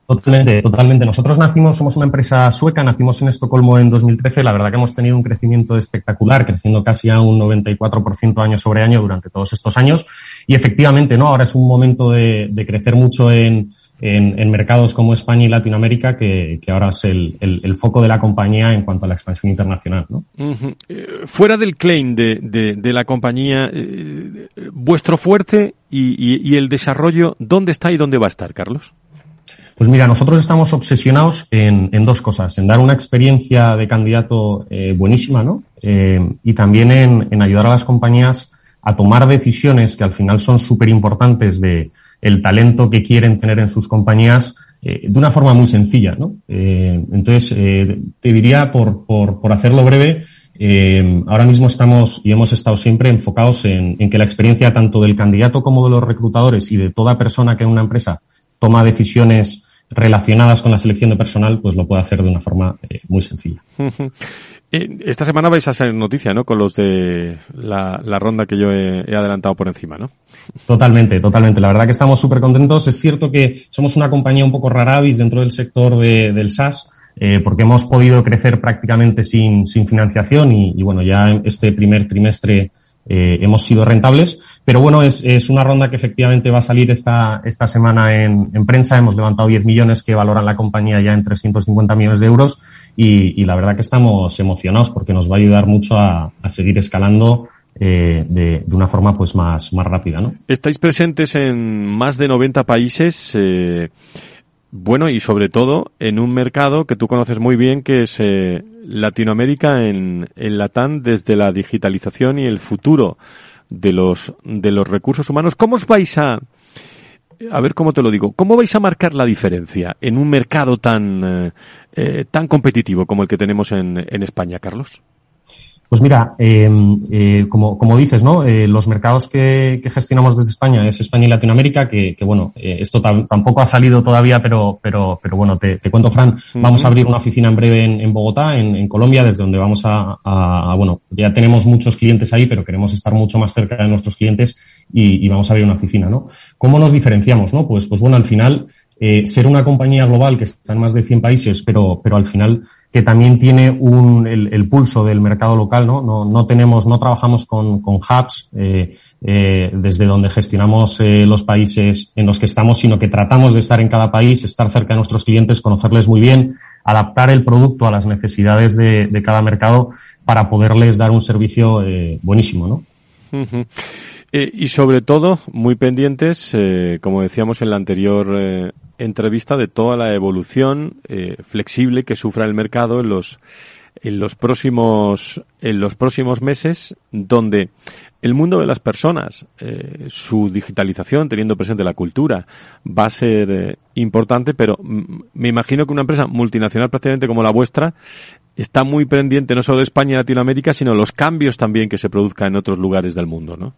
Totalmente, totalmente. Nosotros nacimos, somos una empresa sueca, nacimos en Estocolmo en 2013. La verdad que hemos tenido un crecimiento espectacular, creciendo casi a un 94% año sobre año durante todos estos años. Y efectivamente, ¿no? Ahora es un momento de, de crecer mucho en, en, en, mercados como España y Latinoamérica, que, que ahora es el, el, foco de la compañía en cuanto a la expansión internacional. ¿no? Eh, fuera del claim de, de, de la compañía, eh, vuestro fuerte y, y el desarrollo, ¿dónde está y dónde va a estar, Carlos? Pues mira, nosotros estamos obsesionados en, dos cosas, en dar una experiencia de candidato eh, buenísima, ¿no? Eh, y también en, ayudar a las compañías a tomar decisiones que al final son súper importantes de el talento que quieren tener en sus compañías eh, de una forma muy sencilla, ¿no? Entonces, te diría, por, por, por hacerlo breve, ahora mismo estamos y hemos estado siempre enfocados en, en que la experiencia tanto del candidato como de los reclutadores y de toda persona que en una empresa toma decisiones relacionadas con la selección de personal, pues lo puede hacer de una forma eh, muy sencilla. Esta semana vais a ser noticia, ¿no? Con los de la, la ronda que yo he, he, adelantado por encima, ¿no? Totalmente, totalmente. La verdad que estamos súper contentos. Es cierto que somos una compañía un poco raravis dentro del sector de, del SaaS, eh, porque hemos podido crecer prácticamente sin, sin financiación y, y bueno, ya este primer trimestre eh, hemos sido rentables. Pero bueno, es, es, una ronda que efectivamente va a salir esta, esta semana en, en, prensa. Hemos levantado 10 millones que valoran la compañía ya en 350 millones de euros y, y la verdad que estamos emocionados porque nos va a ayudar mucho a, a seguir escalando eh, de, de, una forma pues más, más rápida. ¿no? Estáis presentes en más de 90 países. Eh, bueno, y sobre todo en un mercado que tú conoces muy bien, que es eh, Latinoamérica en, en Latam, desde la digitalización y el futuro de los, de los recursos humanos. ¿Cómo os vais a, a ver cómo te lo digo, cómo vais a marcar la diferencia en un mercado tan, eh, eh, tan competitivo como el que tenemos en, en España, Carlos? Pues mira, eh, eh, como, como dices, ¿no? Eh, los mercados que, que, gestionamos desde España es España y Latinoamérica, que, que bueno, eh, esto tampoco ha salido todavía, pero, pero, pero bueno, te, te cuento, Fran, uh -huh. vamos a abrir una oficina en breve en, en Bogotá, en, en, Colombia, desde donde vamos a, a, a, bueno, ya tenemos muchos clientes ahí, pero queremos estar mucho más cerca de nuestros clientes y, y vamos a abrir una oficina, ¿no? ¿Cómo nos diferenciamos, no? Pues, pues bueno, al final, eh, ser una compañía global que está en más de 100 países, pero, pero al final que también tiene un, el, el, pulso del mercado local, ¿no? No, no tenemos, no trabajamos con, con hubs eh, eh, desde donde gestionamos eh, los países en los que estamos, sino que tratamos de estar en cada país, estar cerca de nuestros clientes, conocerles muy bien, adaptar el producto a las necesidades de, de cada mercado para poderles dar un servicio eh, buenísimo, ¿no? Eh, y sobre todo, muy pendientes, eh, como decíamos en la anterior eh, entrevista, de toda la evolución eh, flexible que sufra el mercado en los, en los próximos, en los próximos meses, donde el mundo de las personas, su digitalización, teniendo presente la cultura, va a ser importante, pero me imagino que una empresa multinacional prácticamente como la vuestra está muy pendiente no solo de España y Latinoamérica, sino los cambios también que se produzcan en otros lugares del mundo, ¿no?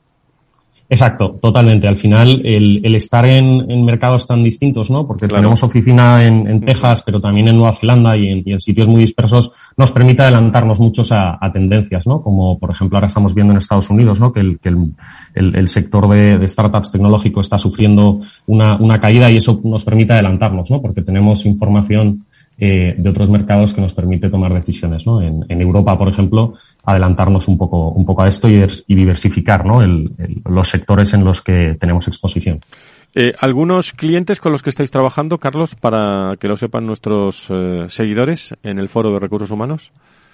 Exacto, totalmente. Al final, el, el estar en, en, mercados tan distintos, ¿no? Porque tenemos oficina en, en, Texas, pero también en Nueva Zelanda y en, y en, sitios muy dispersos, nos permite adelantarnos muchos a, a, tendencias, ¿no? Como, por ejemplo, ahora estamos viendo en Estados Unidos, ¿no? Que el, que el, el sector de, de, startups tecnológico está sufriendo una, una caída y eso nos permite adelantarnos, ¿no? Porque tenemos información eh, de otros mercados que nos permite tomar decisiones. ¿no? En, en, Europa, por ejemplo, adelantarnos un poco, un poco a esto y, y diversificar ¿no? El, el, los sectores en los que tenemos exposición. Eh, ¿Algunos clientes con los que estáis trabajando, Carlos, para que lo sepan nuestros eh, seguidores en el Foro de Recursos Humanos?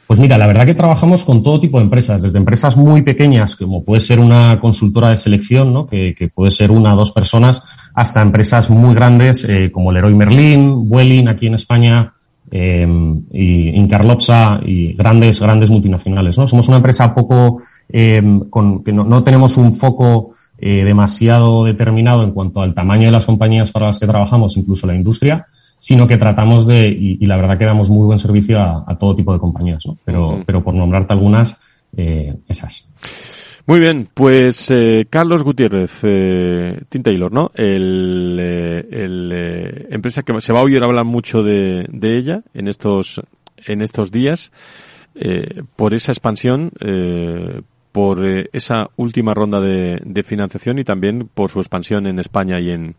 Pues mira, la verdad que trabajamos con todo tipo de empresas, desde empresas muy pequeñas, como puede ser una consultora de selección, ¿no? que, que puede ser una o dos personas, hasta empresas muy grandes eh, como Leroy Merlin, Vueling aquí en España, eh, y Incarlopsa y grandes, grandes multinacionales. ¿no? Somos una empresa poco, eh, con, que no, no, tenemos un foco eh, demasiado determinado en cuanto al tamaño de las compañías para las que trabajamos, incluso la industria, sino que tratamos de, y, y la verdad que damos muy buen servicio a, a todo tipo de compañías, ¿no? pero, uh -huh. pero por nombrarte algunas, eh, esas. Muy bien, pues eh, Carlos Gutiérrez, eh, Tim Taylor, ¿no? El, eh, el eh, empresa que se va a oír hablar mucho de, de ella en estos en estos días eh, por esa expansión, eh, por eh, esa última ronda de, de financiación y también por su expansión en España y en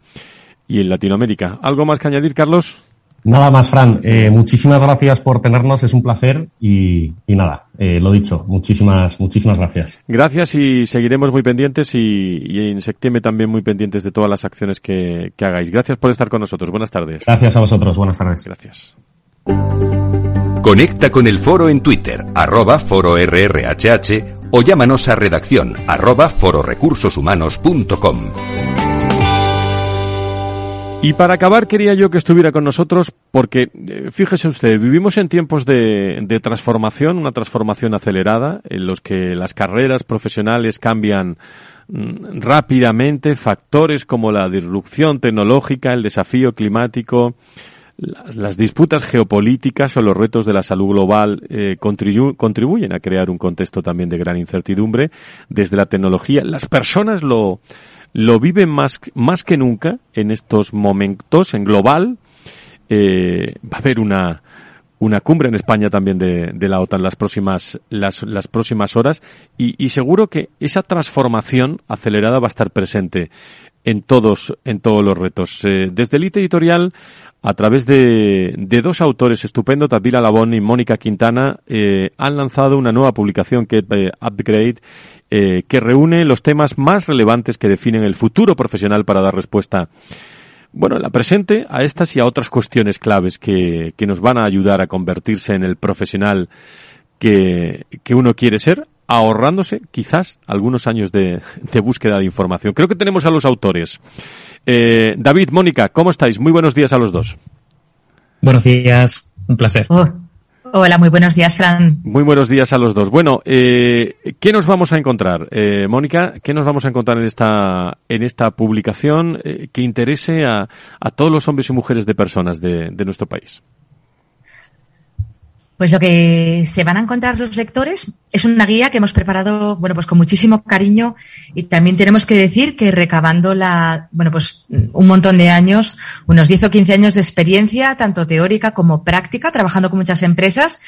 y en Latinoamérica. ¿Algo más que añadir, Carlos? Nada más, Fran. Eh, muchísimas gracias por tenernos, es un placer y, y nada, eh, lo dicho, muchísimas, muchísimas gracias. Gracias y seguiremos muy pendientes y, y, en septiembre también muy pendientes de todas las acciones que, que hagáis. Gracias por estar con nosotros. Buenas tardes. Gracias a vosotros. Buenas tardes. Gracias. Conecta con el foro en Twitter, arroba foro RRHH o llámanos a redacción arroba fororecursoshumanos.com. Y para acabar quería yo que estuviera con nosotros porque, eh, fíjese usted, vivimos en tiempos de, de, transformación, una transformación acelerada, en los que las carreras profesionales cambian mm, rápidamente, factores como la disrupción tecnológica, el desafío climático, las, disputas geopolíticas o los retos de la salud global eh, contribu contribuyen a crear un contexto también de gran incertidumbre desde la tecnología. Las personas lo lo viven más, más que nunca en estos momentos, en global. Eh, va a haber una, una cumbre en España también de, de la OTAN las próximas, las, las próximas horas y, y, seguro que esa transformación acelerada va a estar presente en todos, en todos los retos. Eh, desde el editorial, a través de, de dos autores estupendos, Tabila Labón y Mónica Quintana, eh, han lanzado una nueva publicación que eh, Upgrade eh, que reúne los temas más relevantes que definen el futuro profesional para dar respuesta, bueno, la presente a estas y a otras cuestiones claves que, que nos van a ayudar a convertirse en el profesional que, que uno quiere ser, ahorrándose quizás algunos años de, de, búsqueda de información. Creo que tenemos a los autores. Eh, David, Mónica, ¿cómo estáis? Muy buenos días a los dos. Buenos días, un placer. Oh, Hola, muy buenos días, Fran. Muy buenos días a los dos. Bueno, eh, ¿qué nos vamos a encontrar, eh, Mónica? ¿Qué nos vamos a encontrar en esta en esta publicación eh, que interese a, a, todos los hombres y mujeres de personas de, de nuestro país? Pues lo que se van a encontrar los lectores es una guía que hemos preparado, bueno, pues con muchísimo cariño y también tenemos que decir que recabando la, bueno, pues un montón de años, unos 10 o 15 años de experiencia, tanto teórica como práctica, trabajando con muchas empresas.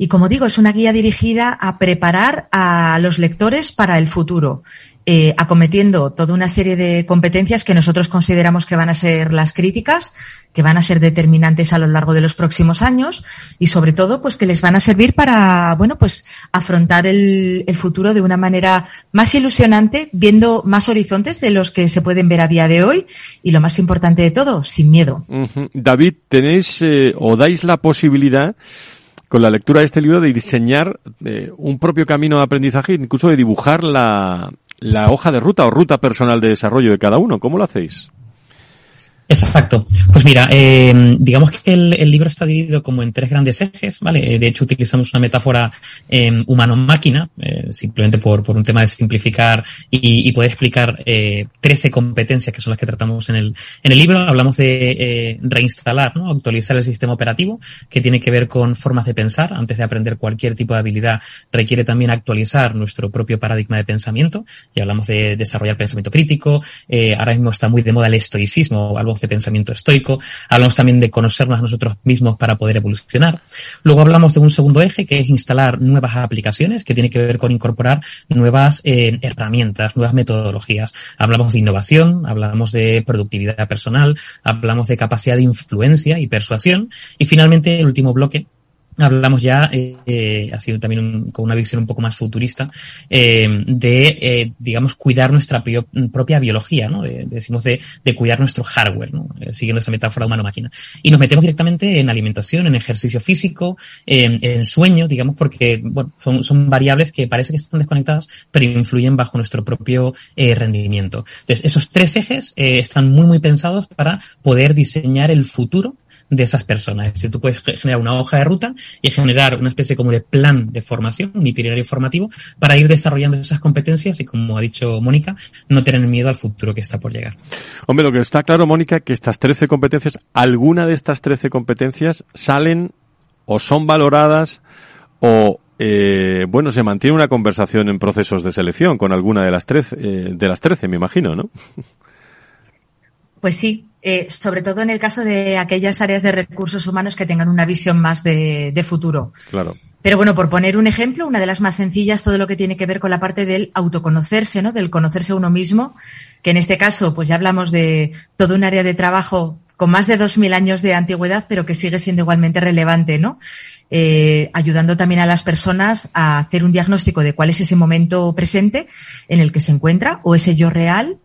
Y como digo, es una guía dirigida a preparar a los lectores para el futuro, eh, acometiendo toda una serie de competencias que nosotros consideramos que van a ser las críticas, que van a ser determinantes a lo largo de los próximos años y sobre todo pues que les van a servir para bueno pues afrontar el, futuro de una manera más ilusionante viendo más horizontes de los que se pueden ver a día de hoy y lo más importante de todo sin miedo. David tenéis eh, o dais la posibilidad con la lectura de este libro de diseñar eh, un propio camino de aprendizaje incluso de dibujar la, la hoja de ruta o ruta personal de desarrollo de cada uno ¿cómo lo hacéis? Exacto. Pues mira, eh, digamos que el, el, libro está dividido como en tres grandes ejes, ¿vale? De hecho, utilizamos una metáfora eh, humano-máquina, eh, simplemente por, por un tema de simplificar y, y poder explicar eh, 13 competencias que son las que tratamos en el, en el libro. Hablamos de eh, reinstalar, ¿no? Actualizar el sistema operativo, que tiene que ver con formas de pensar. Antes de aprender cualquier tipo de habilidad, requiere también actualizar nuestro propio paradigma de pensamiento. Y hablamos de desarrollar pensamiento crítico. Eh, ahora mismo está muy de moda el estoicismo, algo de pensamiento estoico, hablamos también de conocernos a nosotros mismos para poder evolucionar. Luego hablamos de un segundo eje que es instalar nuevas aplicaciones, que tiene que ver con incorporar nuevas eh, herramientas, nuevas metodologías. Hablamos de innovación, hablamos de productividad personal, hablamos de capacidad de influencia y persuasión. Y finalmente el último bloque hablamos ya, eh, ha sido también un, con una visión un poco más futurista, eh, de, eh, digamos, cuidar nuestra propia biología, ¿no? De, decimos de, cuidar nuestro hardware, ¿no? Eh, siguiendo esa metáfora humano-máquina. Y nos metemos directamente en alimentación, en ejercicio físico, en sueño, digamos, porque, bueno, son, son, variables que parece que están desconectadas, pero influyen bajo nuestro propio eh, rendimiento. Entonces, esos tres ejes están muy, muy pensados para poder diseñar el futuro de esas personas. Es decir, tú puedes generar una hoja de ruta y generar una especie como de plan de formación, un itinerario formativo, para ir desarrollando esas competencias y, como ha dicho Mónica, no tener miedo al futuro que está por llegar. Hombre, lo que está claro, Mónica, que estas 13 competencias, alguna de estas 13 competencias salen o son valoradas o eh, bueno, se mantiene una conversación en procesos de selección con alguna de las 13, eh, de las 13 me imagino, ¿no? Pues sí, eh, sobre todo en el caso de aquellas áreas de recursos humanos que tengan una visión más de, de, futuro. Claro. Pero bueno, por poner un ejemplo, una de las más sencillas, todo lo que tiene que ver con la parte del autoconocerse, ¿no? Del conocerse uno mismo, que en este caso, pues ya hablamos de todo un área de trabajo con más de dos mil años de antigüedad, pero que sigue siendo igualmente relevante, ¿no? Eh, ayudando también a las personas a hacer un diagnóstico de cuál es ese momento presente en el que se encuentra o ese yo real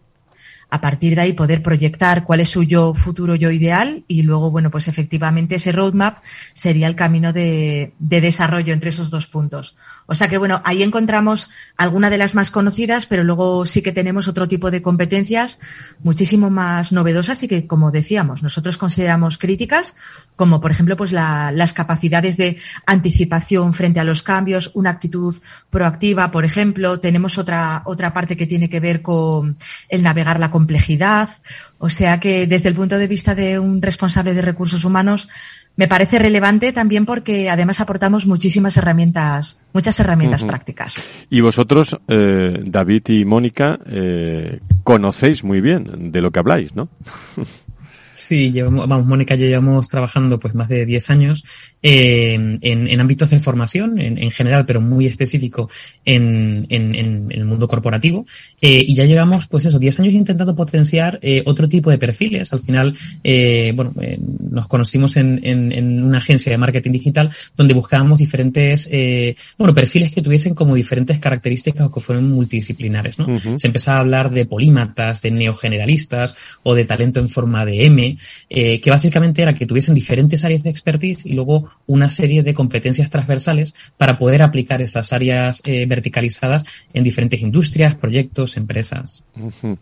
a partir de ahí poder proyectar cuál es su yo futuro, yo ideal y luego, bueno, pues efectivamente ese roadmap sería el camino de, de desarrollo entre esos dos puntos. O sea que, bueno, ahí encontramos alguna de las más conocidas, pero luego sí que tenemos otro tipo de competencias muchísimo más novedosas y que, como decíamos, nosotros consideramos críticas, como por ejemplo, pues la, las capacidades de anticipación frente a los cambios, una actitud proactiva, por ejemplo. Tenemos otra, otra parte que tiene que ver con el navegar la complejidad. O sea que desde el punto de vista de un responsable de recursos humanos, me parece relevante también porque además aportamos muchísimas herramientas, muchas herramientas uh -huh. prácticas. Y vosotros, eh, David y Mónica, eh, conocéis muy bien de lo que habláis, ¿no? Sí, llevamos, vamos, Mónica y yo llevamos trabajando pues más de 10 años eh, en, en, ámbitos de formación en, en, general, pero muy específico en, en el mundo corporativo. Eh, y ya llevamos, pues eso, 10 años intentando potenciar eh, otro tipo de perfiles. Al final, eh, bueno, eh, nos conocimos en, una agencia de marketing digital donde buscábamos diferentes, eh, bueno, perfiles que tuviesen como diferentes características o que fueran multidisciplinares, ¿no? Uh -huh. Se empezaba a hablar de polímatas, de neogeneralistas o de talento en forma de M eh, que básicamente era que tuviesen diferentes áreas de expertise y luego una serie de competencias transversales para poder aplicar estas áreas eh, verticalizadas en diferentes industrias, proyectos, empresas. Uh -huh.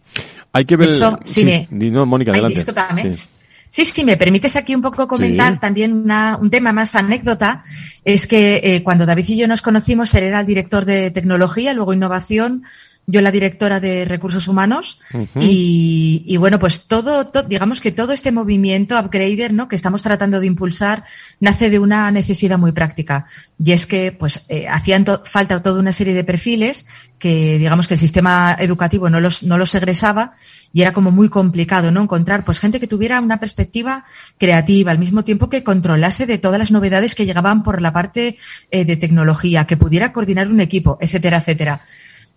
Hay que ver. Hecho, sí, sí. No, Mónica, adelante. Sí. Sí, sí, me permites aquí un poco comentar sí. también una, un tema más anécdota. Es que eh, cuando David y yo nos conocimos, él era el director de tecnología, luego innovación, yo la directora de recursos humanos uh -huh. y, y, bueno, pues todo, to, digamos que todo este movimiento upgrader, ¿no? Que estamos tratando de impulsar nace de una necesidad muy práctica y es que pues eh, hacían to falta toda una serie de perfiles que digamos que el sistema educativo no los, no los egresaba y era como muy complicado, ¿no? Encontrar pues gente que tuviera una perspectiva creativa al mismo tiempo que controlase de todas las novedades que llegaban por la parte eh, de tecnología, que pudiera coordinar un equipo, etcétera, etcétera.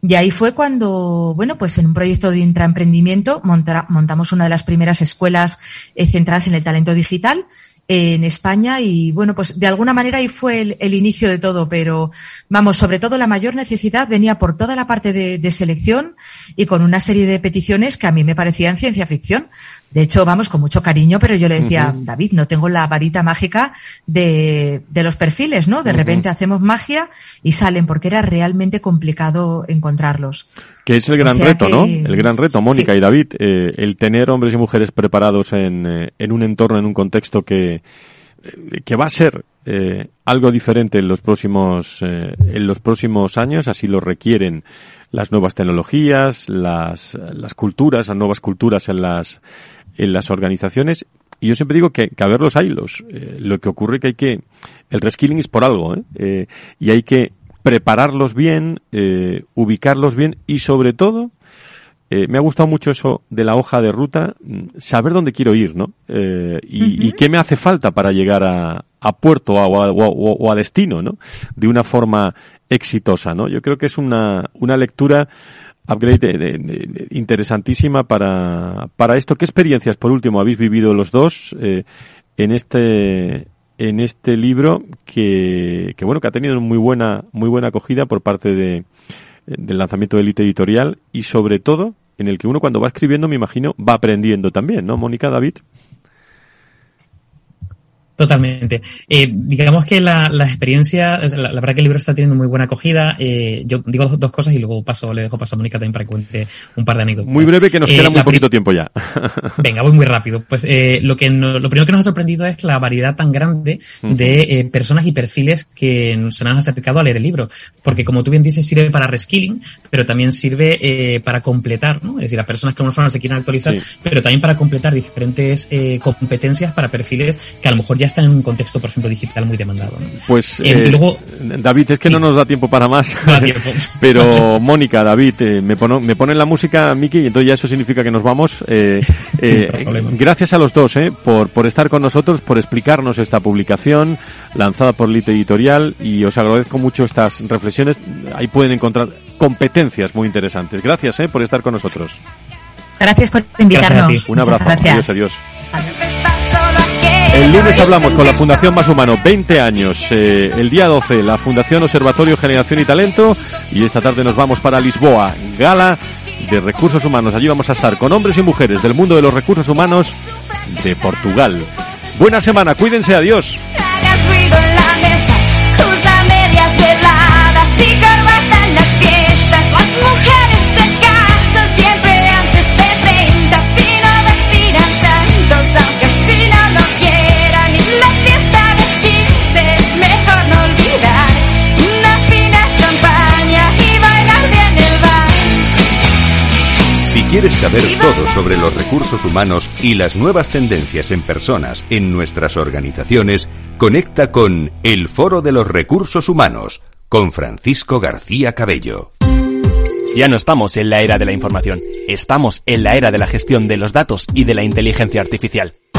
Y ahí fue cuando, bueno, pues en un proyecto de intraemprendimiento monta, montamos una de las primeras escuelas eh, centradas en el talento digital en España y bueno, pues de alguna manera ahí fue el, el, inicio de todo, pero vamos, sobre todo la mayor necesidad venía por toda la parte de, de, selección y con una serie de peticiones que a mí me parecían ciencia ficción. De hecho, vamos, con mucho cariño, pero yo le decía, uh -huh. David, no tengo la varita mágica de, de los perfiles, ¿no? De uh -huh. repente hacemos magia y salen porque era realmente complicado encontrarlos. Que es el gran o sea reto, que... ¿no? El gran reto, Mónica sí. y David, eh, el tener hombres y mujeres preparados en, eh, en un entorno, en un contexto que, que va a ser eh, algo diferente en los próximos eh, en los próximos años así lo requieren las nuevas tecnologías las, las culturas las nuevas culturas en las en las organizaciones y yo siempre digo que, que a ver los hilos eh, lo que ocurre que hay que el reskilling es por algo ¿eh? y hay que prepararlos bien ubicarlos bien y sobre todo eh, me ha gustado mucho eso de la hoja de ruta, mm, saber dónde quiero ir, ¿no? Eh, y, uh -huh. y, qué me hace falta para llegar a, a puerto o a, o, o a, destino, ¿no? De una forma exitosa, ¿no? Yo creo que es una, una lectura upgrade de, de, de, interesantísima para, para esto. ¿Qué experiencias, por último, habéis vivido los dos eh, en este en este libro que, bueno que ha tenido muy buena muy buena acogida por parte de del lanzamiento de Elite Editorial y sobre todo en el que uno cuando va escribiendo, me imagino, va aprendiendo también, ¿no, Mónica, David? Totalmente. Eh, digamos que la, la experiencia, la, la, verdad que el libro está teniendo muy buena acogida. Eh, yo digo dos, dos, cosas y luego paso, le dejo paso a Mónica también para que cuente un par de anécdotas. Muy breve, que nos queda eh, muy poquito tiempo ya. Venga, voy muy rápido. Pues eh, lo que no, lo primero que nos ha sorprendido es la variedad tan grande de eh, personas y perfiles que se nos han acercado a leer el libro. Porque como tú bien dices, sirve para reskilling, pero también sirve eh, para completar, ¿no? Es decir, a personas que de alguna forma se quieren actualizar, sí. pero también para completar diferentes eh, competencias para perfiles que a lo mejor ya están en un contexto, por ejemplo, digital muy demandado. ¿no? Pues, eh, eh, luego, David, es que sí. no nos da tiempo para más. No tiempo. Pero, Mónica, David, eh, me, pono, me ponen la música, Miki, y entonces ya eso significa que nos vamos. Eh, gracias a los dos por, por estar con nosotros, por explicarnos esta publicación lanzada por Lite Editorial y os agradezco mucho estas reflexiones. Ahí pueden encontrar competencias muy interesantes. Gracias por estar con nosotros. Gracias por invitarnos. Un abrazo. Adiós, adiós. El lunes hablamos con la Fundación Más Humano, 20 años. Eh, el día 12, la Fundación Observatorio Generación y Talento. Y esta tarde nos vamos para Lisboa, gala de recursos humanos. Allí vamos a estar con hombres y mujeres del mundo de los recursos humanos de Portugal. Buena semana, cuídense, adiós. Quieres saber todo sobre los recursos humanos y las nuevas tendencias en personas en nuestras organizaciones, conecta con El Foro de los Recursos Humanos con Francisco García Cabello. Ya no estamos en la era de la información, estamos en la era de la gestión de los datos y de la inteligencia artificial.